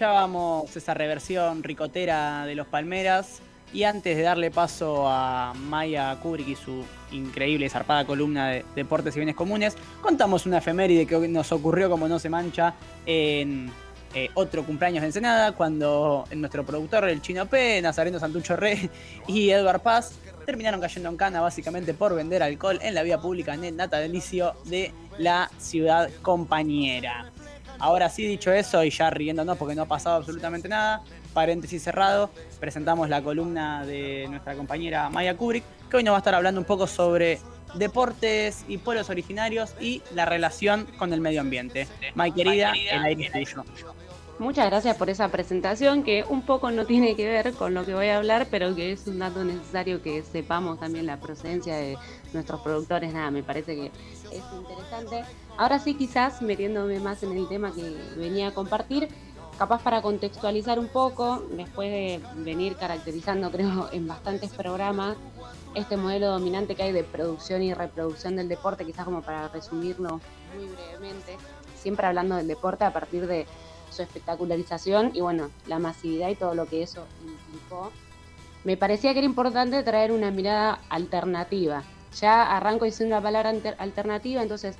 Escuchábamos esa reversión ricotera de los Palmeras. Y antes de darle paso a Maya Kubrick y su increíble y zarpada columna de deportes y bienes comunes, contamos una efeméride que nos ocurrió como no se mancha en eh, otro cumpleaños de Ensenada, cuando nuestro productor, el Chino P, Nazareno Santucho Re y Edward Paz terminaron cayendo en cana básicamente por vender alcohol en la vía pública en el natalicio de la ciudad compañera. Ahora sí, dicho eso, y ya riéndonos porque no ha pasado absolutamente nada, paréntesis cerrado, presentamos la columna de nuestra compañera Maya Kubrick, que hoy nos va a estar hablando un poco sobre deportes y pueblos originarios y la relación con el medio ambiente. Maya querida, el aire es tuyo. Muchas gracias por esa presentación que un poco no tiene que ver con lo que voy a hablar, pero que es un dato necesario que sepamos también la procedencia de nuestros productores. Nada, me parece que es interesante. Ahora sí, quizás metiéndome más en el tema que venía a compartir, capaz para contextualizar un poco, después de venir caracterizando, creo, en bastantes programas, este modelo dominante que hay de producción y reproducción del deporte, quizás como para resumirlo muy brevemente, siempre hablando del deporte a partir de su espectacularización y bueno, la masividad y todo lo que eso implicó. Me parecía que era importante traer una mirada alternativa. Ya arranco diciendo una palabra alternativa, entonces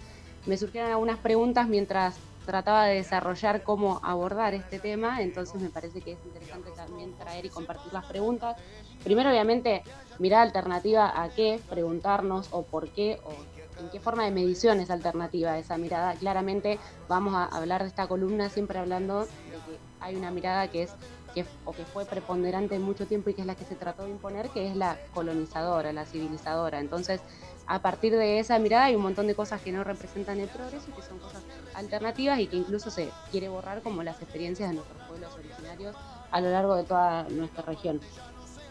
me surgieron algunas preguntas mientras trataba de desarrollar cómo abordar este tema, entonces me parece que es interesante también traer y compartir las preguntas. Primero, obviamente, mirada alternativa a qué, preguntarnos o por qué o en qué forma de medición es alternativa esa mirada. Claramente vamos a hablar de esta columna siempre hablando de que hay una mirada que es que, fue preponderante en mucho tiempo y que es la que se trató de imponer, que es la colonizadora, la civilizadora. Entonces, a partir de esa mirada hay un montón de cosas que no representan el progreso y que son cosas alternativas y que incluso se quiere borrar como las experiencias de nuestros pueblos originarios a lo largo de toda nuestra región.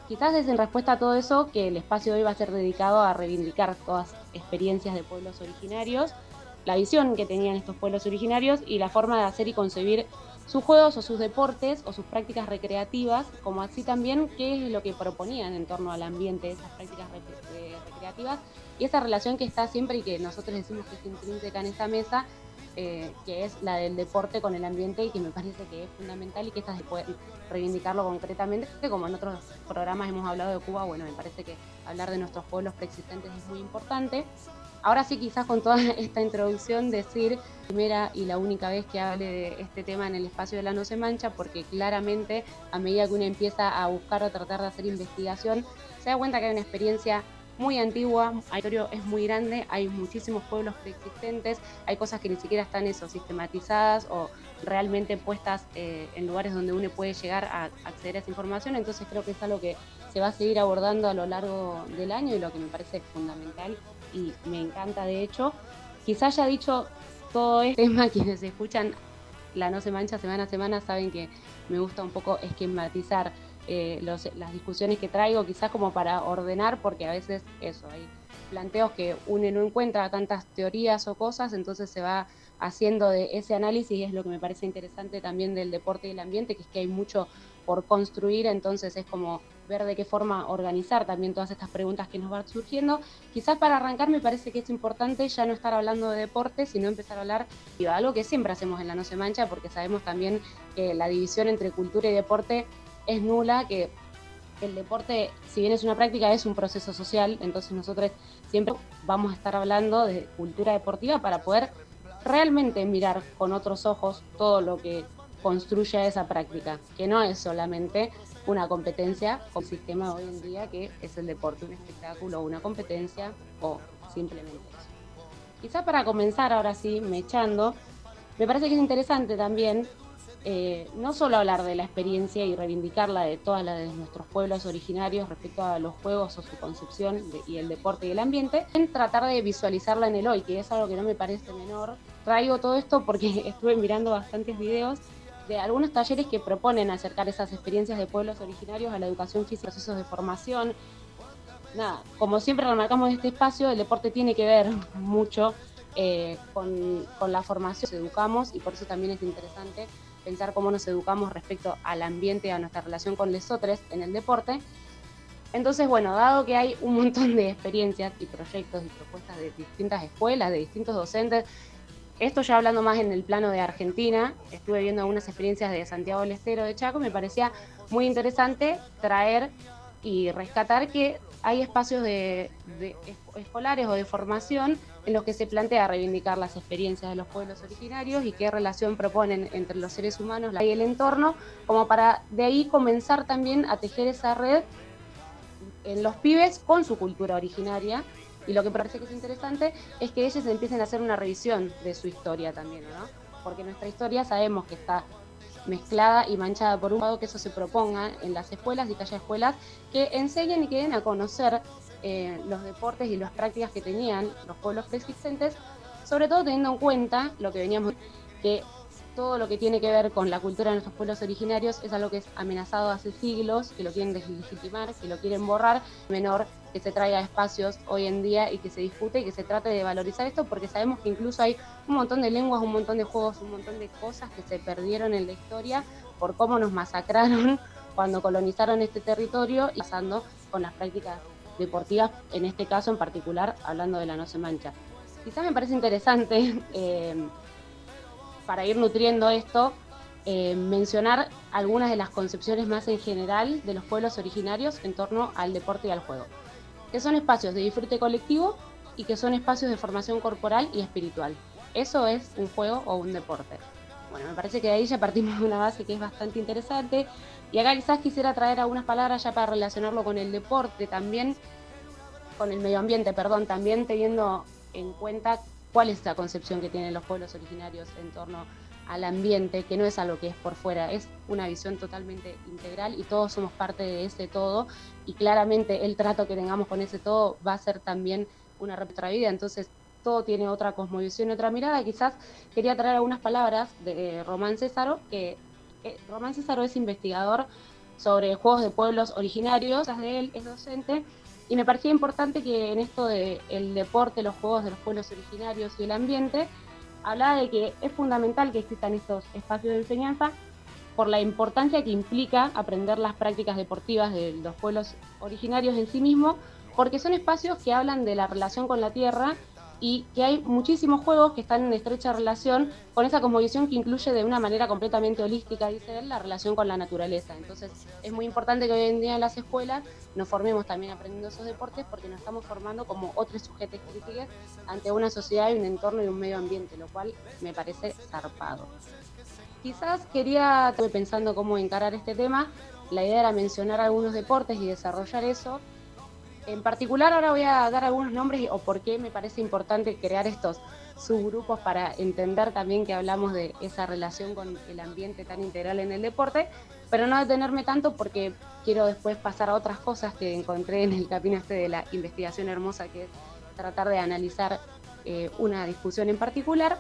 Quizás es en respuesta a todo eso que el espacio de hoy va a ser dedicado a reivindicar todas experiencias de pueblos originarios, la visión que tenían estos pueblos originarios y la forma de hacer y concebir sus juegos o sus deportes o sus prácticas recreativas, como así también qué es lo que proponían en torno al ambiente de esas prácticas recreativas y esa relación que está siempre y que nosotros decimos que es intrínseca en esta mesa, eh, que es la del deporte con el ambiente y que me parece que es fundamental y que esta se puede reivindicarlo concretamente, como en otros programas hemos hablado de Cuba, bueno, me parece que hablar de nuestros pueblos preexistentes es muy importante. Ahora sí, quizás con toda esta introducción decir primera y la única vez que hable de este tema en el espacio de la No se mancha, porque claramente a medida que uno empieza a buscar o tratar de hacer investigación, se da cuenta que hay una experiencia muy antigua, el territorio es muy grande, hay muchísimos pueblos preexistentes, hay cosas que ni siquiera están eso, sistematizadas o realmente puestas eh, en lugares donde uno puede llegar a acceder a esa información, entonces creo que es algo que se va a seguir abordando a lo largo del año y lo que me parece fundamental y me encanta de hecho. Quizás haya dicho todo este tema, quienes escuchan La No Se Mancha semana a semana saben que me gusta un poco esquematizar eh, las discusiones que traigo, quizás como para ordenar, porque a veces eso, hay planteos que uno no encuentra tantas teorías o cosas, entonces se va haciendo de ese análisis y es lo que me parece interesante también del deporte y el ambiente, que es que hay mucho por construir, entonces es como ver de qué forma organizar también todas estas preguntas que nos van surgiendo. Quizás para arrancar me parece que es importante ya no estar hablando de deporte, sino empezar a hablar de algo que siempre hacemos en la No Se Mancha, porque sabemos también que la división entre cultura y deporte es nula, que el deporte, si bien es una práctica, es un proceso social, entonces nosotros siempre vamos a estar hablando de cultura deportiva para poder realmente mirar con otros ojos todo lo que construye esa práctica, que no es solamente una competencia el sistema hoy en día que es el deporte, un espectáculo, una competencia o simplemente eso. Quizá para comenzar ahora sí, me echando, me parece que es interesante también eh, no solo hablar de la experiencia y reivindicarla de todas las de nuestros pueblos originarios respecto a los juegos o su concepción y el deporte y el ambiente, en tratar de visualizarla en el hoy, que es algo que no me parece menor. Traigo todo esto porque estuve mirando bastantes videos de algunos talleres que proponen acercar esas experiencias de pueblos originarios a la educación física, procesos de formación. Nada, como siempre remarcamos en este espacio, el deporte tiene que ver mucho eh, con, con, la formación, nos educamos y por eso también es interesante pensar cómo nos educamos respecto al ambiente, a nuestra relación con los otros en el deporte. Entonces, bueno, dado que hay un montón de experiencias y proyectos y propuestas de distintas escuelas, de distintos docentes, esto ya hablando más en el plano de Argentina, estuve viendo algunas experiencias de Santiago del Estero, de Chaco, me parecía muy interesante traer y rescatar que hay espacios de, escolares o de formación en los que se plantea reivindicar las experiencias de los pueblos originarios y qué relación proponen entre los seres humanos y el entorno, como para de ahí comenzar también a tejer esa red en los pibes con su cultura originaria. Y lo que parece que es interesante es que ellos empiecen a hacer una revisión de su historia también, ¿no? Porque nuestra historia sabemos que está mezclada y manchada por un lado que eso se proponga en las escuelas y que haya escuelas que enseñen y que den a conocer eh, los deportes y las prácticas que tenían los pueblos preexistentes, sobre todo teniendo en cuenta lo que veníamos, que todo lo que tiene que ver con la cultura de nuestros pueblos originarios es algo que es amenazado hace siglos, que lo quieren deslegitimar, que lo quieren borrar, menor que se traiga a espacios hoy en día y que se discute y que se trate de valorizar esto, porque sabemos que incluso hay un montón de lenguas, un montón de juegos, un montón de cosas que se perdieron en la historia por cómo nos masacraron cuando colonizaron este territorio y pasando con las prácticas deportivas, en este caso en particular, hablando de la No se mancha. Quizás me parece interesante eh, para ir nutriendo esto, eh, mencionar algunas de las concepciones más en general de los pueblos originarios en torno al deporte y al juego, que son espacios de disfrute colectivo y que son espacios de formación corporal y espiritual. Eso es un juego o un deporte. Bueno, me parece que de ahí ya partimos de una base que es bastante interesante. Y acá quizás quisiera traer algunas palabras ya para relacionarlo con el deporte también, con el medio ambiente, perdón, también teniendo en cuenta cuál es la concepción que tienen los pueblos originarios en torno al ambiente, que no es algo que es por fuera, es una visión totalmente integral y todos somos parte de ese todo y claramente el trato que tengamos con ese todo va a ser también una otra vida, entonces todo tiene otra cosmovisión, otra mirada. Quizás quería traer algunas palabras de Román Césaro, que eh, Román Césaro es investigador sobre juegos de pueblos originarios, de él es docente y me parecía importante que en esto del el deporte, los juegos de los pueblos originarios y el ambiente, hablaba de que es fundamental que existan estos espacios de enseñanza por la importancia que implica aprender las prácticas deportivas de los pueblos originarios en sí mismos, porque son espacios que hablan de la relación con la tierra y que hay muchísimos juegos que están en estrecha relación con esa cosmovisión que incluye de una manera completamente holística, dice él, la relación con la naturaleza. Entonces es muy importante que hoy en día en las escuelas nos formemos también aprendiendo esos deportes porque nos estamos formando como otros sujetos críticos ante una sociedad y un entorno y un medio ambiente, lo cual me parece zarpado. Quizás quería, pensando cómo encarar este tema, la idea era mencionar algunos deportes y desarrollar eso, en particular ahora voy a dar algunos nombres o por qué me parece importante crear estos subgrupos para entender también que hablamos de esa relación con el ambiente tan integral en el deporte, pero no detenerme tanto porque quiero después pasar a otras cosas que encontré en el capítulo este de la investigación hermosa, que es tratar de analizar eh, una discusión en particular.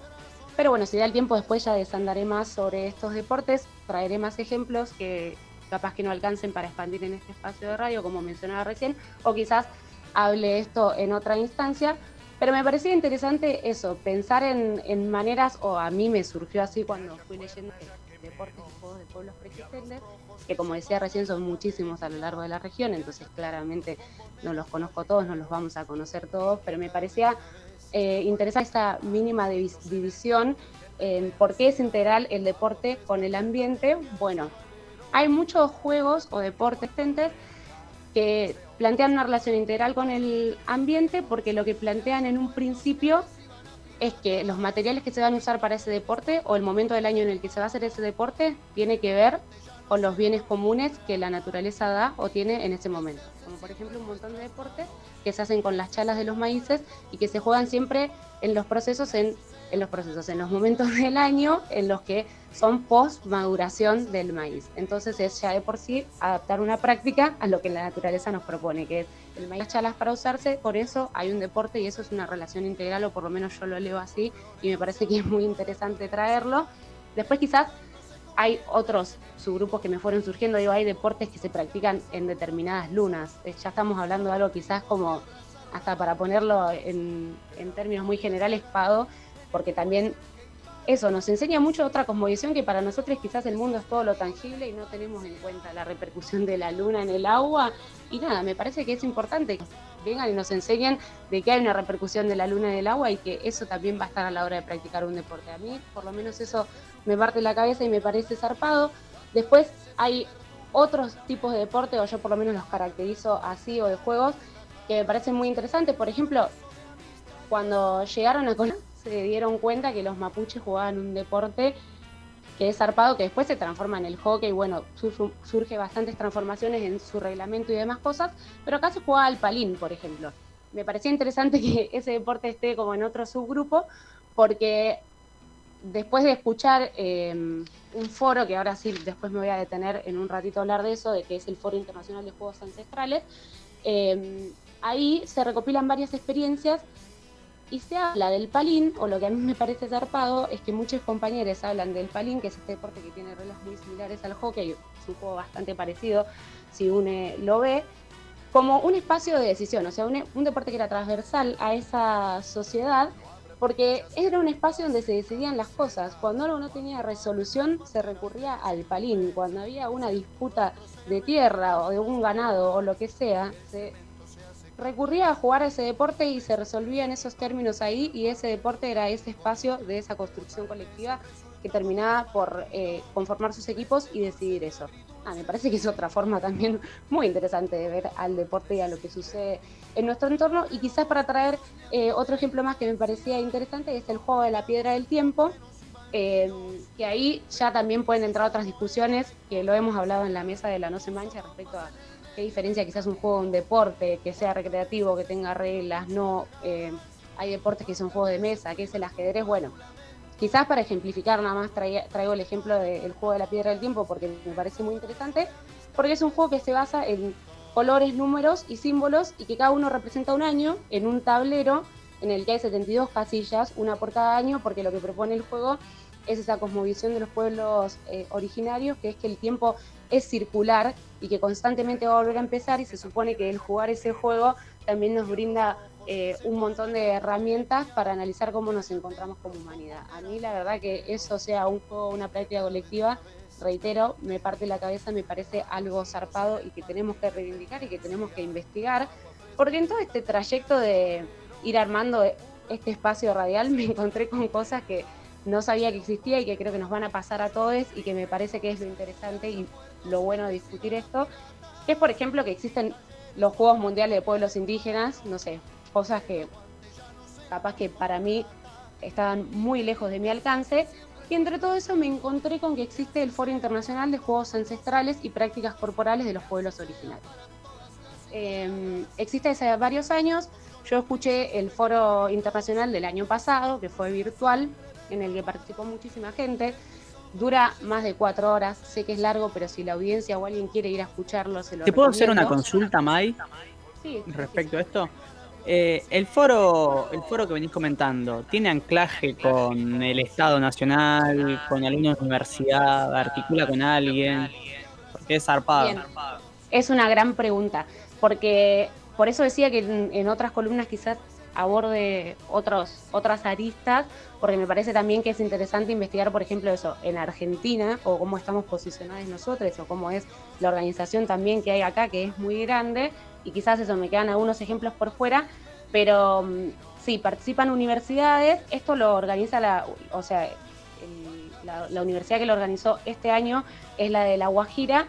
Pero bueno, si da el tiempo después ya desandaré más sobre estos deportes, traeré más ejemplos que capaz que no alcancen para expandir en este espacio de radio, como mencionaba recién, o quizás hable esto en otra instancia. Pero me parecía interesante eso, pensar en, maneras, o a mí me surgió así cuando fui leyendo deportes y juegos de pueblos preexistentes, que como decía recién son muchísimos a lo largo de la región, entonces claramente no los conozco todos, no los vamos a conocer todos, pero me parecía eh, interesante esta mínima división en por qué es integral el deporte con el ambiente. Bueno, hay muchos juegos o deportes que plantean una relación integral con el ambiente porque lo que plantean en un principio es que los materiales que se van a usar para ese deporte o el momento del año en el que se va a hacer ese deporte tiene que ver con los bienes comunes que la naturaleza da o tiene en ese momento. Como por ejemplo un montón de deportes que se hacen con las chalas de los maíces y que se juegan siempre en los procesos en en los procesos, en los momentos del año en los que son post maduración del maíz. Entonces es ya de por sí adaptar una práctica a lo que la naturaleza nos propone, que es el maíz chalas para usarse, por eso hay un deporte y eso es una relación integral, o por lo menos yo lo leo así, y me parece que es muy interesante traerlo. Después quizás hay otros subgrupos que me fueron surgiendo, digo, hay deportes que se practican en determinadas lunas. Eh, Ya estamos hablando de algo quizás como, hasta para ponerlo en, en términos muy generales, pago, porque también eso nos enseña mucho otra cosmovisión que para nosotros quizás el mundo es todo lo tangible y no tenemos en cuenta la repercusión de la luna en el agua. Y nada, me parece que es importante que vengan y nos enseñen de que hay una repercusión de la luna en el agua y que eso también va a estar a la hora de practicar un deporte. A mí, por lo menos eso me parte la cabeza y me parece zarpado. Después hay otros tipos de deporte, o yo por lo menos los caracterizo así, o de juegos, que me parecen muy interesantes. Por ejemplo, cuando llegaron a Colombia se dieron cuenta que los mapuches jugaban un deporte que es zarpado, que después se transforma en el hockey, bueno, sur- surge bastantes transformaciones en su reglamento y demás cosas, pero acá se jugaba al palín, por ejemplo. Me parecía interesante que ese deporte esté como en otro subgrupo, porque después de escuchar eh, un foro, que ahora sí, después me voy a detener en un ratito a hablar de eso, de que es el Foro Internacional de Juegos Ancestrales, eh, ahí se recopilan varias experiencias y se habla del palín, o lo que a mí me parece zarpado, es que muchos compañeros hablan del palín, que es este deporte que tiene reglas muy similares al hockey, es un juego bastante parecido, si uno lo ve, como un espacio de decisión, o sea, un, un deporte que era transversal a esa sociedad, porque era un espacio donde se decidían las cosas. Cuando algo no tenía resolución, se recurría al palín. Cuando había una disputa de tierra o de un ganado o lo que sea, se recurría a jugar a ese deporte y se resolvía en esos términos ahí y ese deporte era ese espacio de esa construcción colectiva que terminaba por eh, conformar sus equipos y decidir eso. Ah, me parece que es otra forma también muy interesante de ver al deporte y a lo que sucede en nuestro entorno. Y quizás para traer eh, otro ejemplo más que me parecía interesante es el juego de la piedra del tiempo, eh, que ahí ya también pueden entrar otras discusiones, que lo hemos hablado en la mesa de la No se mancha respecto a qué diferencia quizás un juego, un deporte, que sea recreativo, que tenga reglas, no. eh, hay deportes que son juegos de mesa, que es el ajedrez, bueno. Quizás para ejemplificar nada más traía- traigo el ejemplo del juego de la piedra del tiempo porque me parece muy interesante, porque es un juego que se basa en colores, números y símbolos y que cada uno representa un año en un tablero en el que hay 72 casillas, una por cada año, porque lo que propone el juego es esa cosmovisión de los pueblos eh, originarios, que es que el tiempo es circular y que constantemente va a volver a empezar y se supone que el jugar ese juego también nos brinda eh, un montón de herramientas para analizar cómo nos encontramos como humanidad. A mí la verdad que eso sea un juego, una práctica colectiva, reitero, me parte la cabeza, me parece algo zarpado y que tenemos que reivindicar y que tenemos que investigar, porque en todo este trayecto de ir armando este espacio radial me encontré con cosas que no sabía que existía y que creo que nos van a pasar a todos y que me parece que es lo interesante y lo bueno de discutir esto, es por ejemplo que existen los Juegos Mundiales de Pueblos Indígenas, no sé, cosas que capaz que para mí estaban muy lejos de mi alcance. Y entre todo eso me encontré con que existe el Foro Internacional de Juegos Ancestrales y Prácticas Corporales de los Pueblos Originarios. Eh, existe hace varios años, yo escuché el Foro Internacional del año pasado, que fue virtual, en el que participó muchísima gente. Dura más de cuatro horas, sé que es largo, pero si la audiencia o alguien quiere ir a escucharlo, se lo ¿Te puedo hacer una consulta, Mai, Sí, respecto a esto? Eh, el foro, el foro que venís comentando, ¿tiene anclaje con el Estado Nacional, con alguna universidad, articula con alguien? Porque es zarpado. Bien. Es una gran pregunta, porque por eso decía que en, en otras columnas quizás aborde otros, otras aristas, porque me parece también que es interesante investigar, por ejemplo, eso en Argentina, o cómo estamos posicionados nosotros, o cómo es la organización también que hay acá, que es muy grande, y quizás eso me quedan algunos ejemplos por fuera, pero mm, sí, participan universidades, esto lo organiza la, o sea, la, la universidad que lo organizó este año es la de La Guajira,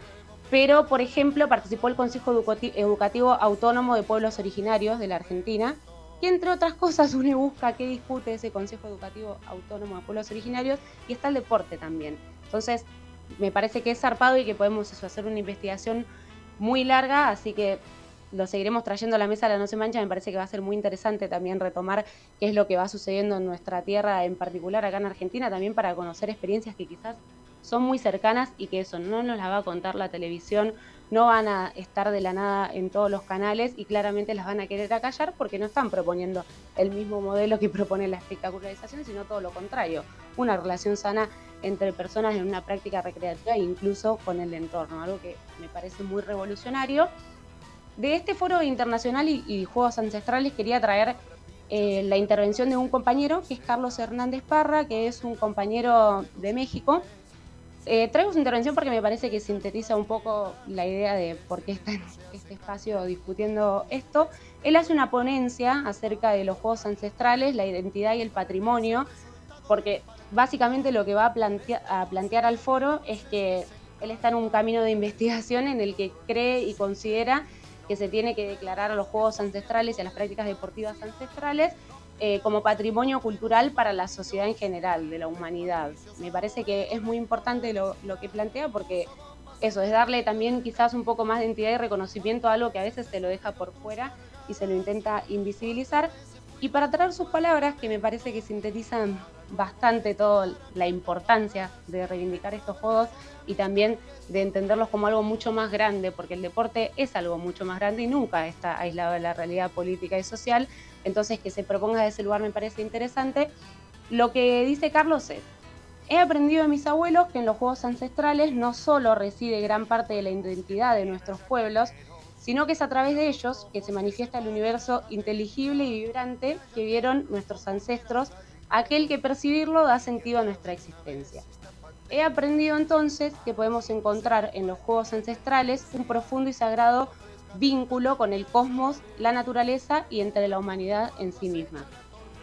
pero por ejemplo participó el Consejo Educati- Educativo Autónomo de Pueblos Originarios de la Argentina, que entre otras cosas uno busca qué discute ese Consejo Educativo Autónomo de Pueblos Originarios y está el deporte también. Entonces, me parece que es zarpado y que podemos hacer una investigación muy larga, así que lo seguiremos trayendo a la mesa de la No Se Mancha. Me parece que va a ser muy interesante también retomar qué es lo que va sucediendo en nuestra tierra, en particular acá en Argentina, también para conocer experiencias que quizás son muy cercanas y que eso no nos las va a contar la televisión, no van a estar de la nada en todos los canales y claramente las van a querer acallar porque no están proponiendo el mismo modelo que propone la espectacularización, sino todo lo contrario, una relación sana entre personas en una práctica recreativa e incluso con el entorno, algo que me parece muy revolucionario. De este foro internacional y, juegos ancestrales quería traer eh, la intervención de un compañero, que es Carlos Hernández Parra, que es un compañero de México. Eh, traigo su intervención porque me parece que sintetiza un poco la idea de por qué está en este espacio discutiendo esto. Él hace una ponencia acerca de los juegos ancestrales, la identidad y el patrimonio, porque básicamente lo que va a, a plantear al foro es que él está en un camino de investigación en el que cree y considera que se tiene que declarar a los juegos ancestrales y a las prácticas deportivas ancestrales eh, como patrimonio cultural para la sociedad en general, de la humanidad. Me parece que es muy importante lo, lo que plantea porque eso es darle también quizás un poco más de entidad y reconocimiento a algo que a veces se lo deja por fuera y se lo intenta invisibilizar. Y para traer sus palabras, que me parece que sintetizan bastante toda la importancia de reivindicar estos juegos y también de entenderlos como algo mucho más grande, porque el deporte es algo mucho más grande y nunca está aislado de la realidad política y social. Entonces, que se proponga de ese lugar me parece interesante. Lo que dice Carlos es, he aprendido de mis abuelos que en los juegos ancestrales no solo reside gran parte de la identidad de nuestros pueblos, sino que es a través de ellos que se manifiesta el universo inteligible y vibrante que vieron nuestros ancestros, aquel que percibirlo da sentido a nuestra existencia. He aprendido entonces que podemos encontrar en los juegos ancestrales un profundo y sagrado vínculo con el cosmos, la naturaleza y entre la humanidad en sí misma.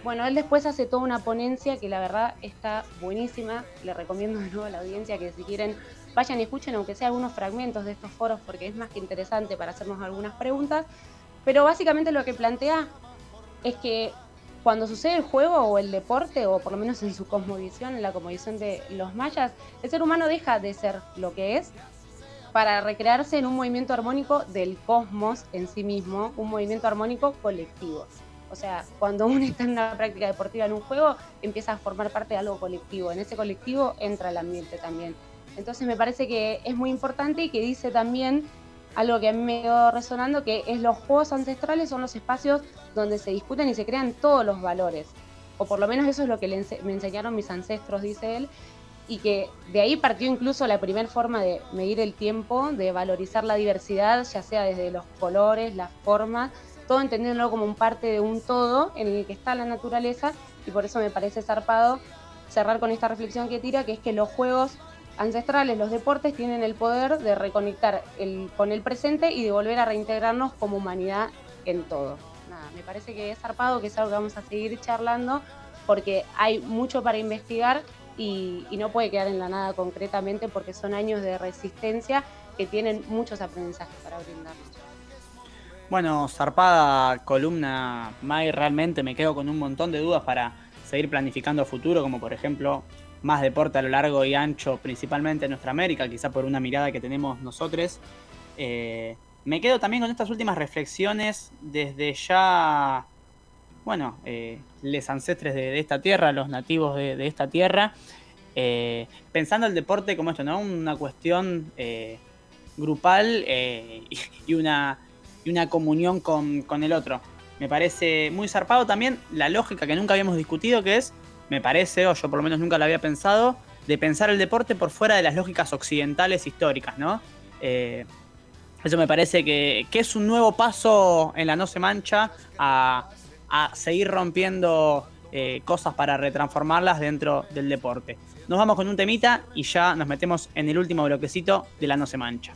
Bueno, él después hace toda una ponencia que la verdad está buenísima. Le recomiendo de nuevo a la audiencia que si quieren vayan y escuchen aunque sea algunos fragmentos de estos foros porque es más que interesante para hacernos algunas preguntas. Pero básicamente lo que plantea es que cuando sucede el juego o el deporte, o por lo menos en su cosmovisión, en la cosmovisión de los mayas, el ser humano deja de ser lo que es para recrearse en un movimiento armónico del cosmos en sí mismo, un movimiento armónico colectivo. O sea, cuando uno está en una práctica deportiva en un juego, empieza a formar parte de algo colectivo. En ese colectivo entra el ambiente también. Entonces me parece que es muy importante y que dice también algo que a mí me quedó resonando, que es los juegos ancestrales son los espacios donde se discuten y se crean todos los valores. O por lo menos eso es lo que me enseñaron mis ancestros, dice él, y que de ahí partió incluso la primera forma de medir el tiempo, de valorizar la diversidad, ya sea desde los colores, las formas, todo entendiéndolo como un parte de un todo en el que está la naturaleza, y por eso me parece zarpado cerrar con esta reflexión que tira, que es que los juegos ancestrales, los deportes, tienen el poder de reconectar con el presente y de volver a reintegrarnos como humanidad en todo. Nada, me parece que es zarpado, que es algo que vamos a seguir charlando, porque hay mucho para investigar y, no puede quedar en la nada concretamente, porque son años de resistencia que tienen muchos aprendizajes para brindarnos. Bueno, zarpada columna, May, realmente me quedo con un montón de dudas para seguir planificando futuro, como por ejemplo más deporte a lo largo y ancho, principalmente en nuestra América, quizá por una mirada que tenemos nosotros. Eh, me quedo también con estas últimas reflexiones desde ya, bueno, eh, les ancestres de, esta tierra, los nativos de, esta tierra, eh, pensando el deporte como esto, ¿no? Una cuestión grupal y, una, y una comunión con, con el otro. Me parece muy zarpado también la lógica que nunca habíamos discutido, que es me parece, o yo por lo menos nunca lo había pensado, de pensar el deporte por fuera de las lógicas occidentales históricas, ¿no? Eh, eso me parece que, es un nuevo paso en la No se mancha a, seguir rompiendo eh, cosas para retransformarlas dentro del deporte. Nos vamos con un temita y ya nos metemos en el último bloquecito de la No se mancha.